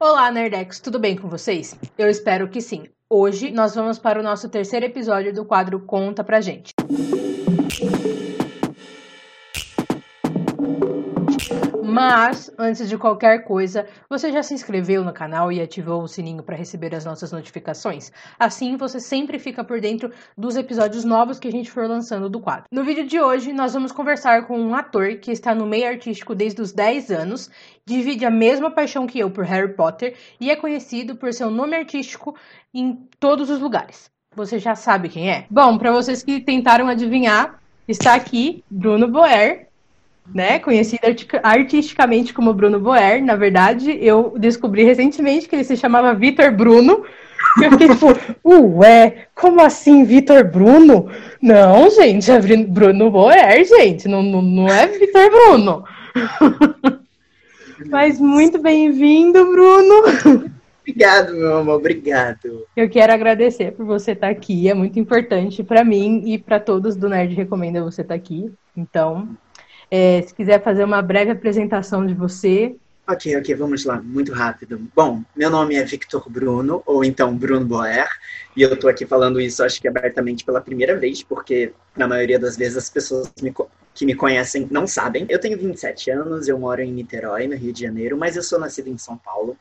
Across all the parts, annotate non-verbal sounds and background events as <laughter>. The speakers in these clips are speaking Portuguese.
Olá, Nerdex, tudo bem com vocês? Eu espero que sim. Hoje nós vamos para o nosso terceiro episódio do quadro Conta Pra Gente. Mas, antes de qualquer coisa, você já se inscreveu no canal e ativou o sininho para receber as nossas notificações? Assim você sempre fica por dentro dos episódios novos que a gente for lançando do quadro. No vídeo de hoje, nós vamos conversar com um ator que está no meio artístico desde os 10 anos, divide a mesma paixão que eu por Harry Potter e é conhecido por seu nome artístico em todos os lugares. Você já sabe quem é? Bom, para vocês que tentaram adivinhar, está aqui Bruno Boer, né? Conhecido artisticamente como Bruno Boer. Na verdade, eu descobri recentemente que ele se chamava Vitor Bruno. Eu fiquei tipo, <laughs> ué, como assim Vitor Bruno? Não, gente, é Bruno Boer, gente, não, não, não é Vitor Bruno. <laughs> Mas muito bem-vindo, Bruno. Obrigado, meu amor, obrigado. Eu quero agradecer por você estar aqui, é muito importante para mim e para todos do Nerd Recomenda você estar aqui. Então, é, se quiser fazer uma breve apresentação de você. Ok, ok, vamos lá, muito rápido. Bom, meu nome é Victor Bruno, ou então Bruno Boer, e eu estou aqui falando isso, acho que abertamente pela primeira vez, porque na maioria das vezes as pessoas me, que me conhecem não sabem. Eu tenho 27 anos, eu moro em Niterói, no Rio de Janeiro, mas eu sou nascido em São Paulo.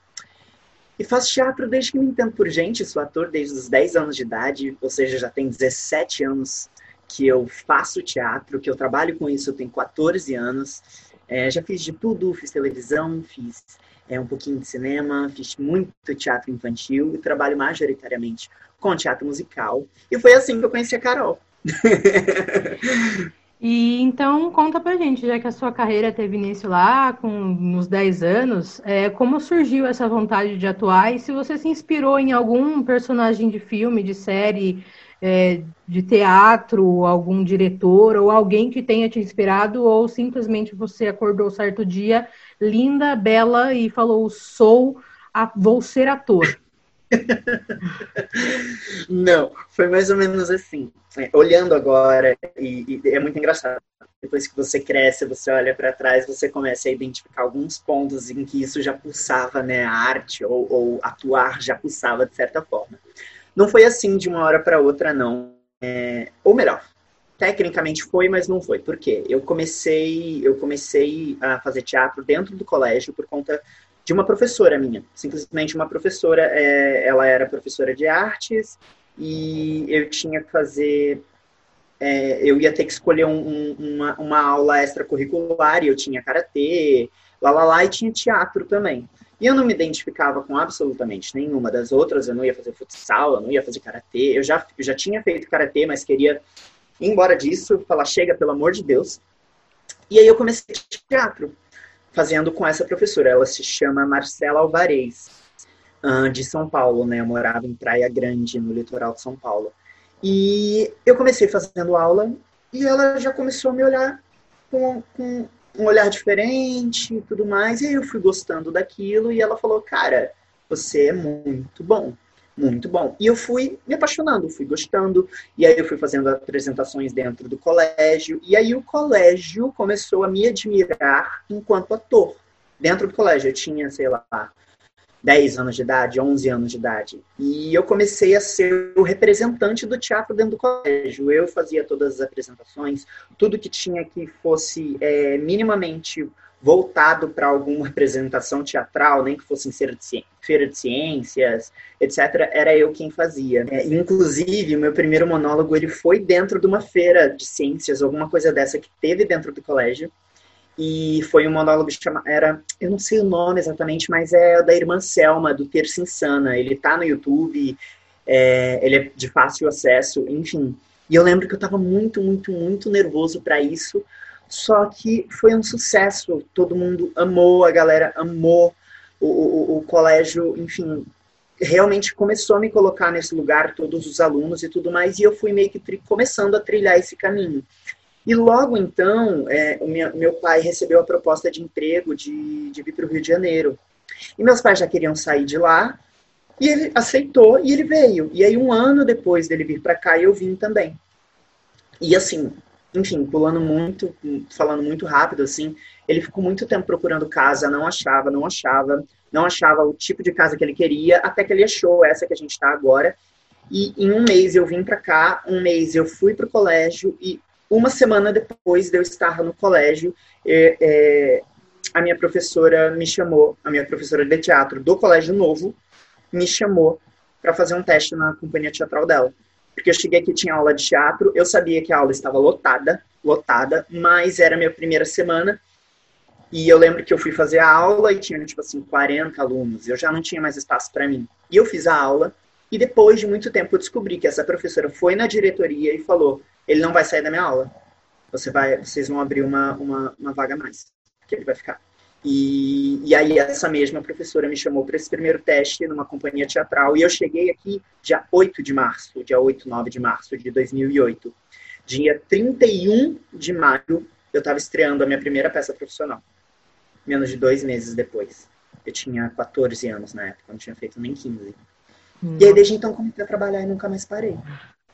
E faço teatro desde que me entendo por gente, sou ator desde os 10 anos de idade, ou seja, já tem 17 anos que eu faço teatro, que eu trabalho com isso, eu tenho 14 anos. É, já fiz de tudo, fiz televisão, fiz é, um pouquinho de cinema, fiz muito teatro infantil e trabalho majoritariamente com teatro musical. E foi assim que eu conheci a Carol. <laughs> E então conta pra gente, já que a sua carreira teve início lá com uns 10 anos, é, como surgiu essa vontade de atuar e se você se inspirou em algum personagem de filme, de série, é, de teatro, algum diretor ou alguém que tenha te inspirado, ou simplesmente você acordou certo dia, linda, bela, e falou: sou, a, vou ser ator. <laughs> Não, foi mais ou menos assim. É, olhando agora, e, e, é muito engraçado. Depois que você cresce, você olha para trás, você começa a identificar alguns pontos em que isso já pulsava, né? A arte ou, ou atuar já pulsava de certa forma. Não foi assim de uma hora para outra, não. É, ou melhor, tecnicamente foi, mas não foi. Por quê? Eu comecei, eu comecei a fazer teatro dentro do colégio por conta de uma professora minha. Simplesmente uma professora, é, ela era professora de artes e eu tinha que fazer. É, eu ia ter que escolher um, um, uma, uma aula extracurricular e eu tinha karatê, lá, lá, lá, e tinha teatro também. E eu não me identificava com absolutamente nenhuma das outras, eu não ia fazer futsal, eu não ia fazer karatê, eu já, eu já tinha feito karatê, mas queria ir embora disso, falar, chega, pelo amor de Deus. E aí eu comecei teatro, fazendo com essa professora, ela se chama Marcela Alvarez, de São Paulo, né, eu morava em Praia Grande, no litoral de São Paulo. E eu comecei fazendo aula, e ela já começou a me olhar com, com um olhar diferente e tudo mais. E aí eu fui gostando daquilo e ela falou, cara, você é muito bom, muito bom. E eu fui me apaixonando, fui gostando. E aí eu fui fazendo apresentações dentro do colégio. E aí o colégio começou a me admirar enquanto ator. Dentro do colégio eu tinha, sei lá, 10 anos de idade, 11 anos de idade. E eu comecei a ser o representante do teatro dentro do colégio. Eu fazia todas as apresentações, tudo que tinha que fosse é, minimamente voltado para alguma representação teatral, nem que fosse em feira de ciências, etc., era eu quem fazia. É, inclusive, o meu primeiro monólogo ele foi dentro de uma feira de ciências, alguma coisa dessa que teve dentro do colégio. E foi um monólogo chama era, eu não sei o nome exatamente, mas é da irmã Selma, do Terça Insana. Ele tá no YouTube, é, ele é de fácil acesso, enfim. E eu lembro que eu tava muito, muito, muito nervoso para isso. Só que foi um sucesso. Todo mundo amou, a galera amou. O, o, o colégio, enfim, realmente começou a me colocar nesse lugar, todos os alunos e tudo mais. E eu fui meio que começando a trilhar esse caminho. E logo então, é, meu, meu pai recebeu a proposta de emprego de, de vir para o Rio de Janeiro. E meus pais já queriam sair de lá, e ele aceitou e ele veio. E aí, um ano depois dele vir para cá, eu vim também. E assim, enfim, pulando muito, falando muito rápido, assim, ele ficou muito tempo procurando casa, não achava, não achava. não achava o tipo de casa que ele queria, até que ele achou essa que a gente está agora. E em um mês eu vim para cá, um mês eu fui para o colégio e uma semana depois de eu estar no colégio, é, é, a minha professora me chamou, a minha professora de teatro do Colégio Novo, me chamou para fazer um teste na companhia teatral dela. Porque eu cheguei aqui, tinha aula de teatro, eu sabia que a aula estava lotada, lotada, mas era minha primeira semana. E eu lembro que eu fui fazer a aula e tinha, tipo assim, 40 alunos. Eu já não tinha mais espaço para mim. E eu fiz a aula, e depois de muito tempo eu descobri que essa professora foi na diretoria e falou: ele não vai sair da minha aula. Você vai, vocês vão abrir uma, uma, uma vaga a mais, que ele vai ficar. E, e aí essa mesma professora me chamou para esse primeiro teste numa companhia teatral e eu cheguei aqui dia 8 de março, dia 8, 9 de março de 2008. Dia 31 de maio eu estava estreando a minha primeira peça profissional, menos de dois meses depois. Eu tinha 14 anos na época, não tinha feito nem 15. Hum. E aí desde então comecei a trabalhar e nunca mais parei.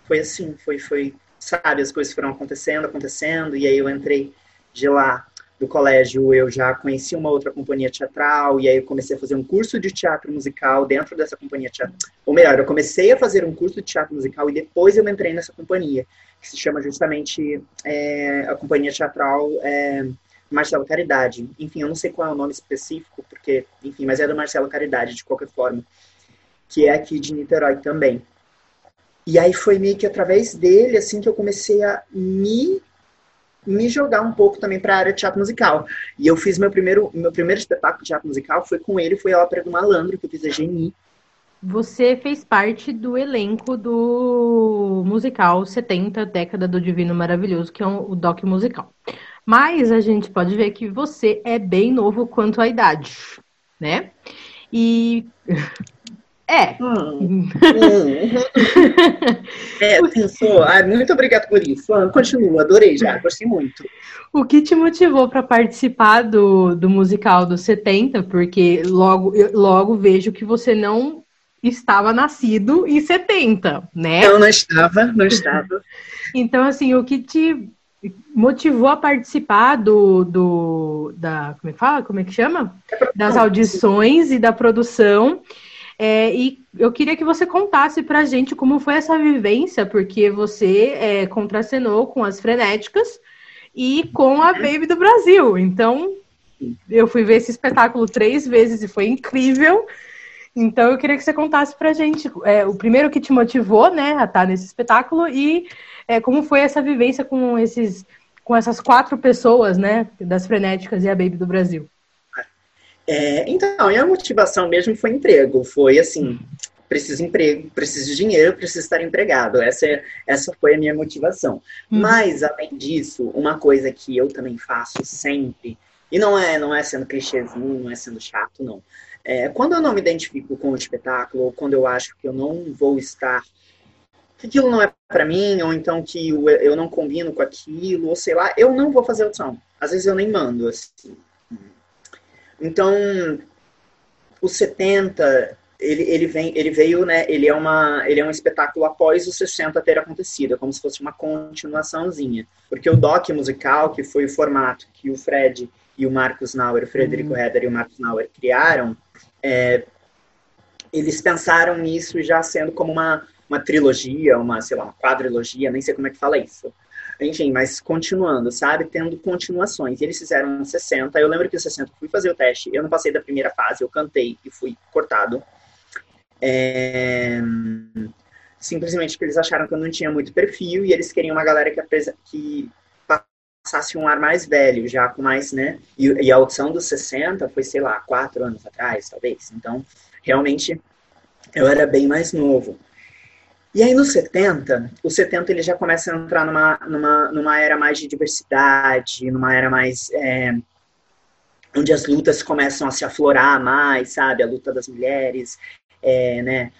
Foi assim, foi, foi, sabe, as coisas foram acontecendo, acontecendo, e aí eu entrei de lá do colégio, eu já conheci uma outra companhia teatral, e aí eu comecei a fazer um curso de teatro musical dentro dessa companhia teatral. Ou melhor, eu comecei a fazer um curso de teatro musical e depois eu entrei nessa companhia, que se chama justamente é, a companhia teatral é, Marcelo Caridade. Enfim, eu não sei qual é o nome específico, porque, enfim, mas é do Marcelo Caridade, de qualquer forma, que é aqui de Niterói também. E aí foi meio que através dele, assim, que eu comecei a me me jogar um pouco também para a área de teatro musical. E eu fiz meu primeiro meu primeiro espetáculo de teatro musical foi com ele, foi a ópera do Malandro que eu fiz a Geni. Você fez parte do elenco do musical 70 Década do Divino Maravilhoso, que é um, o doc musical. Mas a gente pode ver que você é bem novo quanto à idade, né? E <laughs> é. Hum. <laughs> é, pensou. Ah, muito obrigado por isso. Ah, continua, adorei já, gostei muito. O que te motivou para participar do, do musical dos 70? Porque logo, logo vejo que você não estava nascido em 70, né? Não, não estava, não estava. <laughs> então, assim, o que te motivou a participar do, do da como é que fala? Como é que chama? Das audições e da produção. É, e eu queria que você contasse pra gente como foi essa vivência, porque você é, contracenou com as frenéticas e com a Baby do Brasil. Então, eu fui ver esse espetáculo três vezes e foi incrível. Então, eu queria que você contasse pra gente é, o primeiro que te motivou, né, a estar nesse espetáculo e é, como foi essa vivência com esses com essas quatro pessoas, né, das frenéticas e a Baby do Brasil. É, então, e a motivação mesmo foi emprego. Foi assim, preciso de emprego, preciso de dinheiro, preciso estar empregado. Essa, é, essa foi a minha motivação. Hum. Mas, além disso, uma coisa que eu também faço sempre, e não é, não é sendo clichêzinho, não é sendo chato, não. É, quando eu não me identifico com o espetáculo, ou quando eu acho que eu não vou estar que aquilo não é para mim, ou então que eu não combino com aquilo, ou sei lá, eu não vou fazer opção. Às vezes eu nem mando, assim. Então, os 70, ele, ele, vem, ele veio, né? Ele é, uma, ele é um espetáculo após os 60 ter acontecido, é como se fosse uma continuaçãozinha. Porque o doc musical, que foi o formato que o Fred e o Marcos Nauer, o Frederico uhum. e o Marcos Nauer criaram, é, eles pensaram nisso já sendo como uma, uma trilogia, uma, sei lá, uma quadrilogia, nem sei como é que fala isso. Enfim, mas continuando, sabe? Tendo continuações. Eles fizeram 60. Eu lembro que o 60 fui fazer o teste. Eu não passei da primeira fase, eu cantei e fui cortado. É... Simplesmente porque eles acharam que eu não tinha muito perfil e eles queriam uma galera que, que passasse um ar mais velho, já com mais, né? E, e a audição dos 60 foi, sei lá, quatro anos atrás, talvez. Então, realmente, eu era bem mais novo. E aí, nos 70, os 70 ele já começa a entrar numa, numa, numa era mais de diversidade, numa era mais. É, onde as lutas começam a se aflorar mais, sabe? A luta das mulheres, é, né?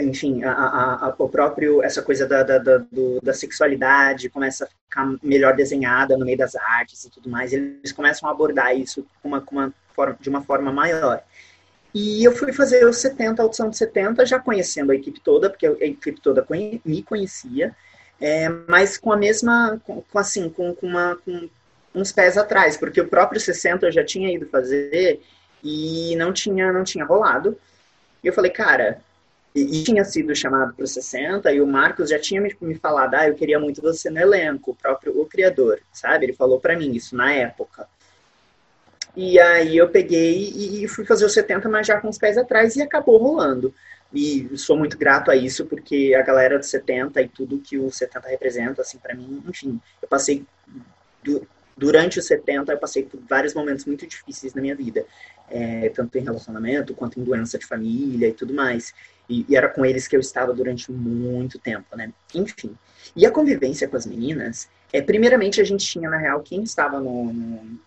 Enfim, a, a, a, o próprio, essa coisa da, da, da, do, da sexualidade começa a ficar melhor desenhada no meio das artes e tudo mais. Eles começam a abordar isso com uma, com uma forma, de uma forma maior. E eu fui fazer os 70, a audição de 70, já conhecendo a equipe toda, porque a equipe toda me conhecia, é, mas com a mesma, com, assim, com, com, uma, com uns pés atrás, porque o próprio 60 eu já tinha ido fazer e não tinha, não tinha rolado. E eu falei, cara, e, e tinha sido chamado para os 60 e o Marcos já tinha me, me falado, ah, eu queria muito você no elenco, o próprio o criador, sabe? Ele falou para mim isso na época. E aí eu peguei e fui fazer os 70, mas já com os pés atrás e acabou rolando. E sou muito grato a isso, porque a galera do 70 e tudo que o 70 representa, assim, para mim, enfim, eu passei durante os 70 eu passei por vários momentos muito difíceis na minha vida, é, tanto em relacionamento quanto em doença de família e tudo mais. E, e, era com eles que eu estava durante muito tempo, né? Enfim. E a convivência com as meninas, é, primeiramente a gente tinha, na real, quem estava no, no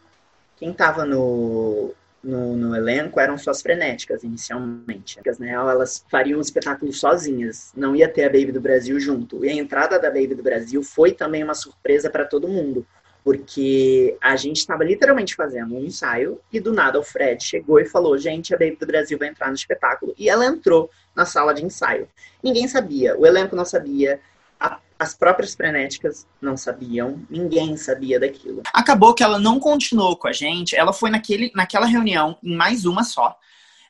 quem estava no, no, no, elenco eram só as frenéticas, inicialmente. Né, elas fariam um espetáculo sozinhas, não ia ter a Baby do Brasil junto. E a entrada da Baby do Brasil foi também uma surpresa para todo mundo, porque a gente estava literalmente fazendo um ensaio e do nada o Fred chegou e falou: Gente, a Baby do Brasil vai entrar no espetáculo. E ela entrou na sala de ensaio. Ninguém sabia, o elenco não sabia, a, as próprias frenéticas não sabiam, ninguém sabia daquilo. Acabou que ela não continuou com a gente, ela foi naquele, naquela reunião, em mais uma só.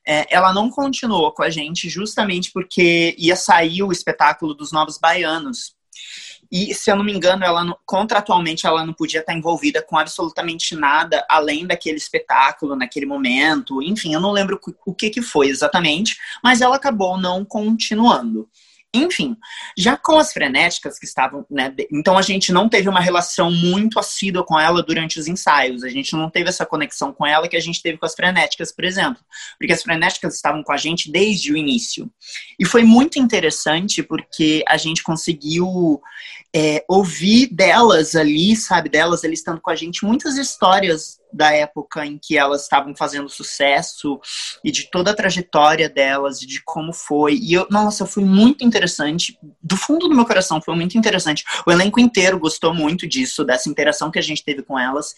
É, ela não continuou com a gente justamente porque ia sair o espetáculo dos Novos Baianos. E, se eu não me engano, ela contratualmente ela não podia estar envolvida com absolutamente nada além daquele espetáculo naquele momento. Enfim, eu não lembro o que, que foi exatamente, mas ela acabou não continuando. Enfim, já com as frenéticas que estavam, né? Então a gente não teve uma relação muito assídua com ela durante os ensaios. A gente não teve essa conexão com ela que a gente teve com as frenéticas, por exemplo. Porque as frenéticas estavam com a gente desde o início. E foi muito interessante porque a gente conseguiu é, ouvir delas ali, sabe? Delas ali estando com a gente, muitas histórias da época em que elas estavam fazendo sucesso e de toda a trajetória delas, de como foi. E eu, nossa, foi muito interessante. Do fundo do meu coração, foi muito interessante. O elenco inteiro gostou muito disso, dessa interação que a gente teve com elas.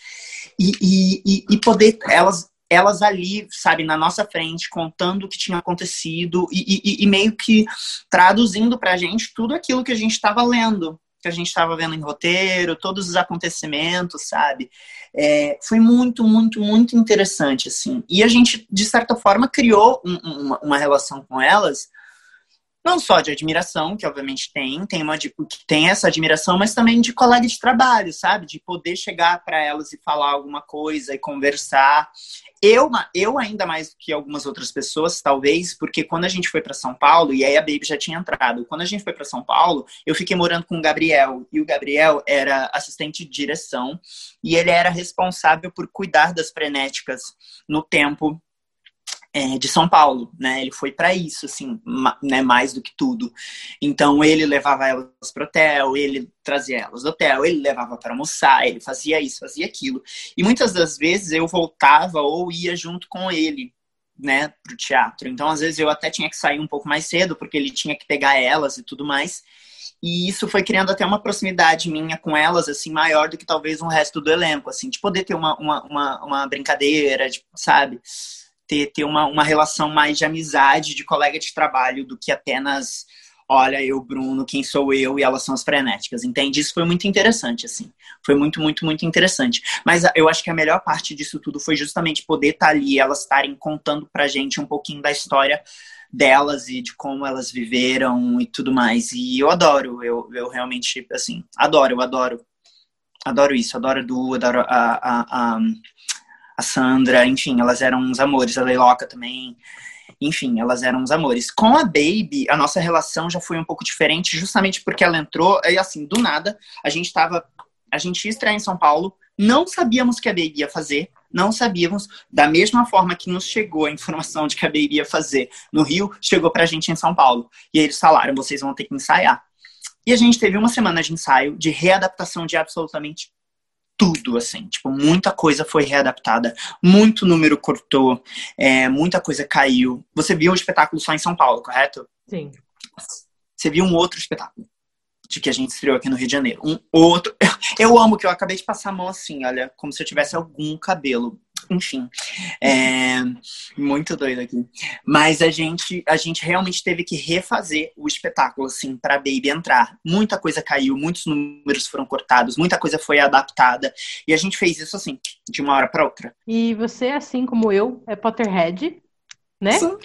E, e, e poder elas elas ali, sabe, na nossa frente, contando o que tinha acontecido e, e, e meio que traduzindo pra gente tudo aquilo que a gente estava lendo, que a gente estava vendo em roteiro, todos os acontecimentos, sabe? É, foi muito, muito, muito interessante, assim. E a gente, de certa forma, criou um, uma, uma, relação com elas, não só de admiração, que obviamente tem, tem, uma, de, tem essa admiração, mas também de colega de trabalho, sabe? De poder chegar para elas e falar alguma coisa e conversar. Eu, eu ainda mais que algumas outras pessoas, talvez, porque quando a gente foi para São Paulo, e aí a Baby já tinha entrado, quando a gente foi para São Paulo, eu fiquei morando com o Gabriel, e o Gabriel era assistente de direção, e ele era responsável por cuidar das frenéticas no tempo é, de São Paulo, né? Ele foi para isso, assim, né? Mais do que tudo. Então ele levava elas pro hotel, ele trazia elas do hotel, ele levava para almoçar, ele fazia isso, fazia aquilo. E muitas das vezes eu voltava ou ia junto com ele, né, pro teatro. Então às vezes eu até tinha que sair um pouco mais cedo porque ele tinha que pegar elas e tudo mais. E isso foi criando até uma proximidade minha com elas, assim, maior do que talvez o resto do elenco, assim, de poder ter uma, uma, uma, uma brincadeira, de, sabe? Ter, ter uma, uma relação mais de amizade, de colega de trabalho, do que apenas, olha, eu, Bruno, quem sou eu e elas são as frenéticas, entende? Isso foi muito interessante, assim. Foi muito, muito, muito interessante. Mas eu acho que a melhor parte disso tudo foi justamente poder estar tá ali, elas estarem contando pra gente um pouquinho da história delas e de como elas viveram e tudo mais. E eu adoro, eu, eu realmente, assim, adoro, eu adoro. Adoro isso, adoro a Du, adoro a, a, a, a Sandra, enfim, elas eram uns amores, a Leiloca também. Enfim, elas eram uns amores. Com a Baby, a nossa relação já foi um pouco diferente, justamente porque ela entrou, e assim, do nada, a gente tava. A gente ia estrear em São Paulo, não sabíamos que a Baby ia fazer, não sabíamos, da mesma forma que nos chegou a informação de que a Baby ia fazer no Rio, chegou pra gente em São Paulo. E eles falaram: vocês vão ter que ensaiar. E a gente teve uma semana de ensaio, de readaptação de absolutamente tudo, assim, tipo, muita coisa foi readaptada, muito número cortou, é, muita coisa caiu. Você viu o espetáculo só em São Paulo, correto? Sim. Você viu um outro espetáculo de que a gente estreou aqui no Rio de Janeiro. Um outro. <laughs> Eu amo que eu acabei de passar a mão assim, olha, como se eu tivesse algum cabelo. Enfim, é muito doido aqui. Mas a gente, a gente realmente teve que refazer o espetáculo, assim, para Baby entrar. Muita coisa caiu, muitos números foram cortados, muita coisa foi adaptada. E a gente fez isso, assim, de uma hora para outra. E você, assim como eu, é Potterhead, né? Sim.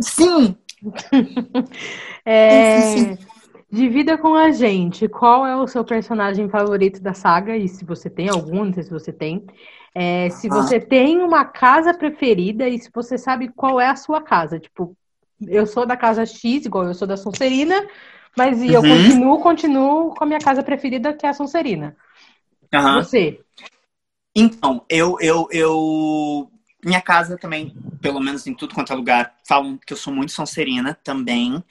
Sim. <laughs> é... sim, sim, sim. Divida com a gente qual é o seu personagem favorito da saga, e se você tem algum, não sei se você tem. É, se você tem uma casa preferida e se você sabe qual é a sua casa. Tipo, eu sou da casa X, igual eu sou da Sonserina, mas uhum. eu continuo, continuo com a minha casa preferida, que é a Sonserina. Uhum. Você? Então, eu, eu, eu. Minha casa também, pelo menos em tudo quanto é lugar, falam que eu sou muito Sonserina também.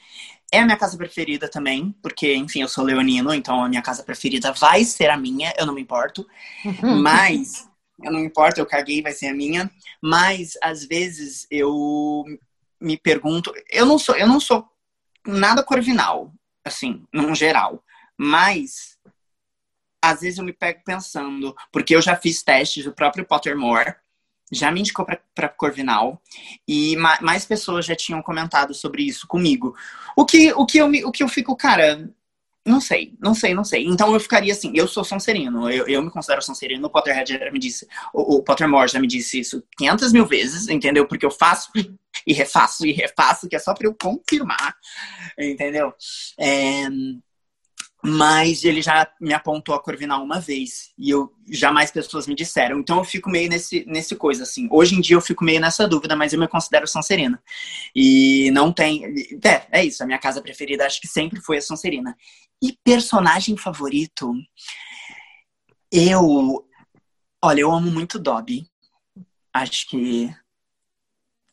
É a minha casa preferida também, porque, enfim, eu sou leonino, então a minha casa preferida vai ser a minha, eu não me importo. Uhum. Mas, não me importo, eu caguei, vai ser a minha. Mas, às vezes, eu me pergunto, eu não sou, eu não sou nada corvinal, assim, no geral. Mas, às vezes eu me pego pensando, porque eu já fiz testes do próprio Pottermore, já me indicou para Corvinal e ma mais pessoas já tinham comentado sobre isso comigo. O que, o que, eu, me, o que eu fico, cara, não sei, não sei, não sei. Então eu ficaria assim, eu sou Sonserino, eu, eu me considero Sonserino, o Potterhead já me disse, o, o Pottermore já me disse isso 500 mil vezes, entendeu? Porque eu faço e refaço e refaço, que é só para eu confirmar, entendeu? É, mas ele já me apontou a Corvinal uma vez e eu jamais pessoas me disseram. Então eu fico meio nesse nesse coisa assim. Hoje em dia eu fico meio nessa dúvida, mas eu me considero Sonserina. E não tem, é, é isso, a minha casa preferida acho que sempre foi a Sonserina. E personagem favorito? Eu Olha, eu amo muito Dobby. Acho que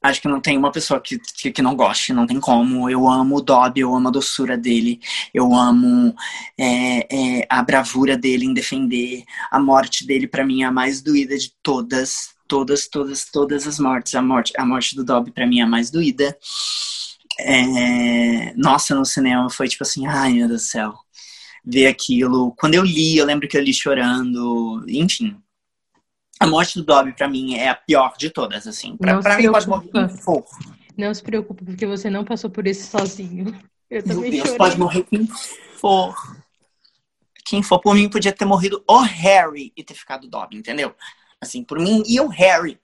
Acho que não tem uma pessoa que, que, que, não goste, não tem como. Eu amo o Dobby, eu amo a doçura dele, eu amo é, é, a bravura dele em defender. A morte dele, para mim, é a mais doída de todas. Todas, todas, todas as mortes. A morte, a morte do Dobby, para mim, é a mais doída. É... Nossa, no cinema foi tipo assim, ai meu Deus do céu. Ver aquilo. Quando eu li, eu lembro que eu li chorando. Enfim, a morte do Dobby, pra mim, é a pior de todas, assim. Pra, pra mim, pode morrer quem for. Não se preocupe, porque você não passou por isso sozinho. Eu também Meu Deus, chorei. pode morrer quem for. Quem for, por mim, podia ter morrido o Harry e ter ficado o Dobby, entendeu? Assim, por mim, e o Harry.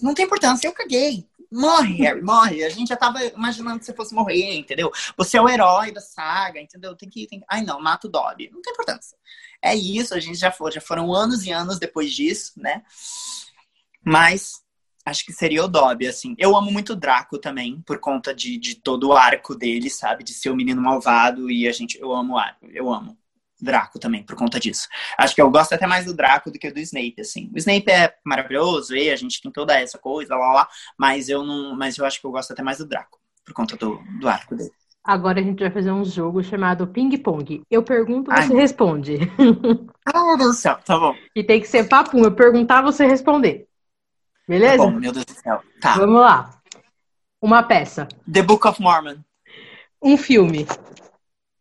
Não tem importância, eu caguei. Morre, Harry, morre. A gente já tava imaginando que você fosse morrer, entendeu? Você é o herói da saga, entendeu? Tem que. Tem... Ai, não, mata o Dobby. Não tem importância. É isso, a gente já foi, já foram anos e anos depois disso, né? Mas acho que seria o Dobby, assim. Eu amo muito o Draco também, por conta de, de todo o arco dele, sabe? De ser o menino malvado e a gente. Eu amo eu amo. Draco também, por conta disso. Acho que eu gosto até mais do Draco do que do Snape, assim. O Snape é maravilhoso, e a gente tem toda essa coisa, lá, lá, mas eu não. Mas eu acho que eu gosto até mais do Draco, por conta do, do arco dele. Agora a gente vai fazer um jogo chamado Ping Pong. Eu pergunto, você Ai. responde. Ah, meu Deus do céu, tá bom. E tem que ser papum. Eu perguntar, você responder. Beleza? Tá bom, meu Deus do céu. Tá. Vamos lá. Uma peça. The Book of Mormon. Um filme.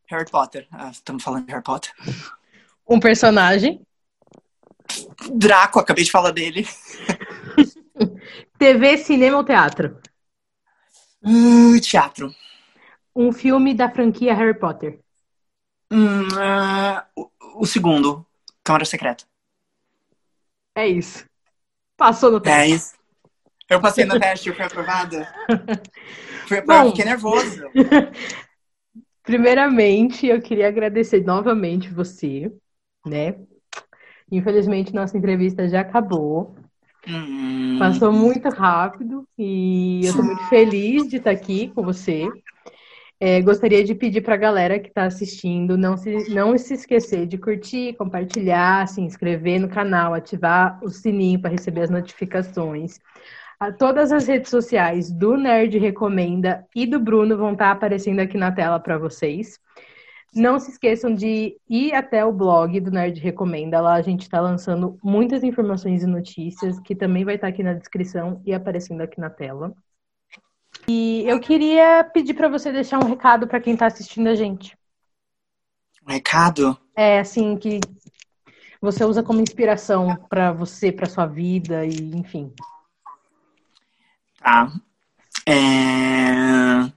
Harry Potter. Ah, estamos falando de Harry Potter. Um personagem. Draco, acabei de falar dele. <laughs> TV, cinema ou teatro? Uh, teatro um filme da franquia Harry Potter? Hum, uh, o, o, segundo, Câmara Secreta. É isso. Passou no teste. É isso. Eu passei no <laughs> teste, eu fui aprovada. <laughs> Fui aprovada, fiquei nervoso. Primeiramente, eu queria agradecer novamente você, né? Infelizmente, nossa entrevista já acabou. Hum. Passou muito rápido e eu tô muito feliz de estar aqui com você. É, gostaria de pedir para a galera que está assistindo não se, não se esquecer de curtir, compartilhar, se inscrever no canal, ativar o sininho para receber as notificações. A, todas as redes sociais do Nerd Recomenda e do Bruno vão estar aparecendo aqui na tela para vocês. Não se esqueçam de ir até o blog do Nerd Recomenda. Lá a gente está lançando muitas informações e notícias, que também vai estar aqui na descrição e aparecendo aqui na tela. E eu queria pedir para você deixar um recado para quem está assistindo a gente. Um recado? É, assim, que você usa como inspiração para você, para sua vida e enfim. Tá. É...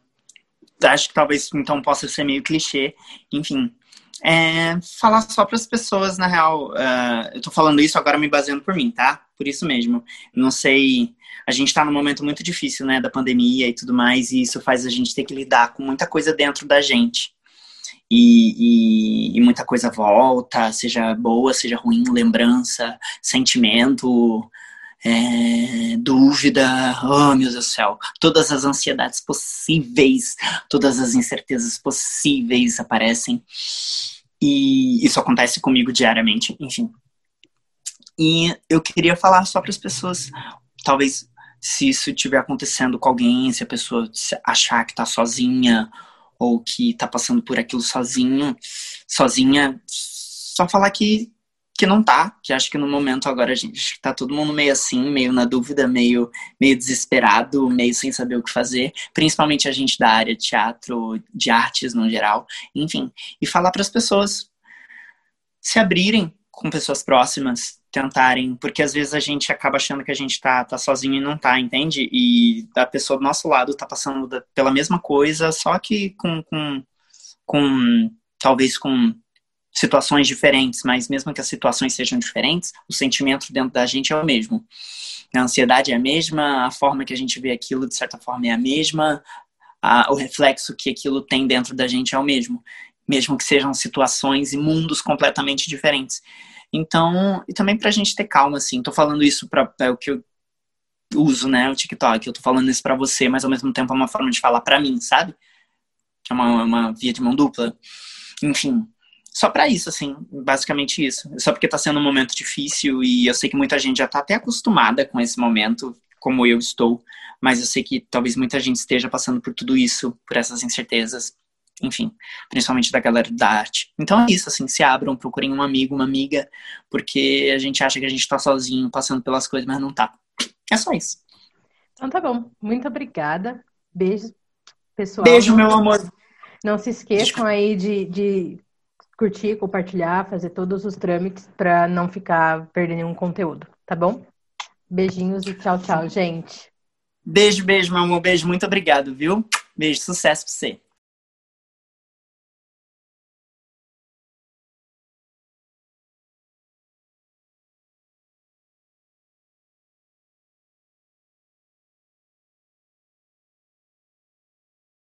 Acho que talvez então possa ser meio clichê. Enfim, é, falar só para as pessoas, na real. Uh, eu tô falando isso agora me baseando por mim, tá? Por isso mesmo. não sei. A gente está num momento muito difícil, né, da pandemia e tudo mais, e isso faz a gente ter que lidar com muita coisa dentro da gente. E, e, e muita coisa volta, seja boa, seja ruim, lembrança, sentimento, é, dúvida, oh meu Deus do céu, todas as ansiedades possíveis, todas as incertezas possíveis aparecem. E isso acontece comigo diariamente, enfim. E eu queria falar só para as pessoas, talvez se isso estiver acontecendo com alguém, se a pessoa achar que está sozinha ou que está passando por aquilo sozinho, sozinha, só falar que que não tá, que acho que no momento agora gente tá todo mundo meio assim, meio na dúvida, meio, meio desesperado, meio sem saber o que fazer, principalmente a gente da área de teatro, de artes no geral, enfim, e falar para as pessoas se abrirem com pessoas próximas, tentarem, porque às vezes a gente acaba achando que a gente tá, tá sozinho e não tá, entende? E a pessoa do nosso lado tá passando pela mesma coisa, só que com, com, com talvez com situações diferentes, mas mesmo que as situações sejam diferentes, o sentimento dentro da gente é o mesmo. A ansiedade é a mesma, a forma que a gente vê aquilo, de certa forma, é a mesma, a, o reflexo que aquilo tem dentro da gente é o mesmo, mesmo que sejam situações e mundos completamente diferentes. Então, e também pra gente ter calma, assim, tô falando isso para é o que eu uso, né, o TikTok, eu tô falando isso para você, mas ao mesmo tempo é uma forma de falar para mim, sabe? É uma, uma via de mão dupla. Enfim, só para isso, assim, basicamente isso. Só porque tá sendo um momento difícil e eu sei que muita gente já tá até acostumada com esse momento, como eu estou, mas eu sei que talvez muita gente esteja passando por tudo isso, por essas incertezas, enfim, principalmente da galera da arte. Então é isso, assim, se abram, procurem um amigo, uma amiga, porque a gente acha que a gente tá sozinho, passando pelas coisas, mas não tá. É só isso. Então tá bom. Muito obrigada. Beijo, pessoal. Beijo, meu amor. Não se esqueçam aí de, de curtir, compartilhar, fazer todos os trâmites para não ficar perdendo nenhum conteúdo, tá bom? Beijinhos e tchau, tchau, gente. Beijo, beijo, meu amor. Beijo, muito obrigado, viu? Beijo, sucesso pra você.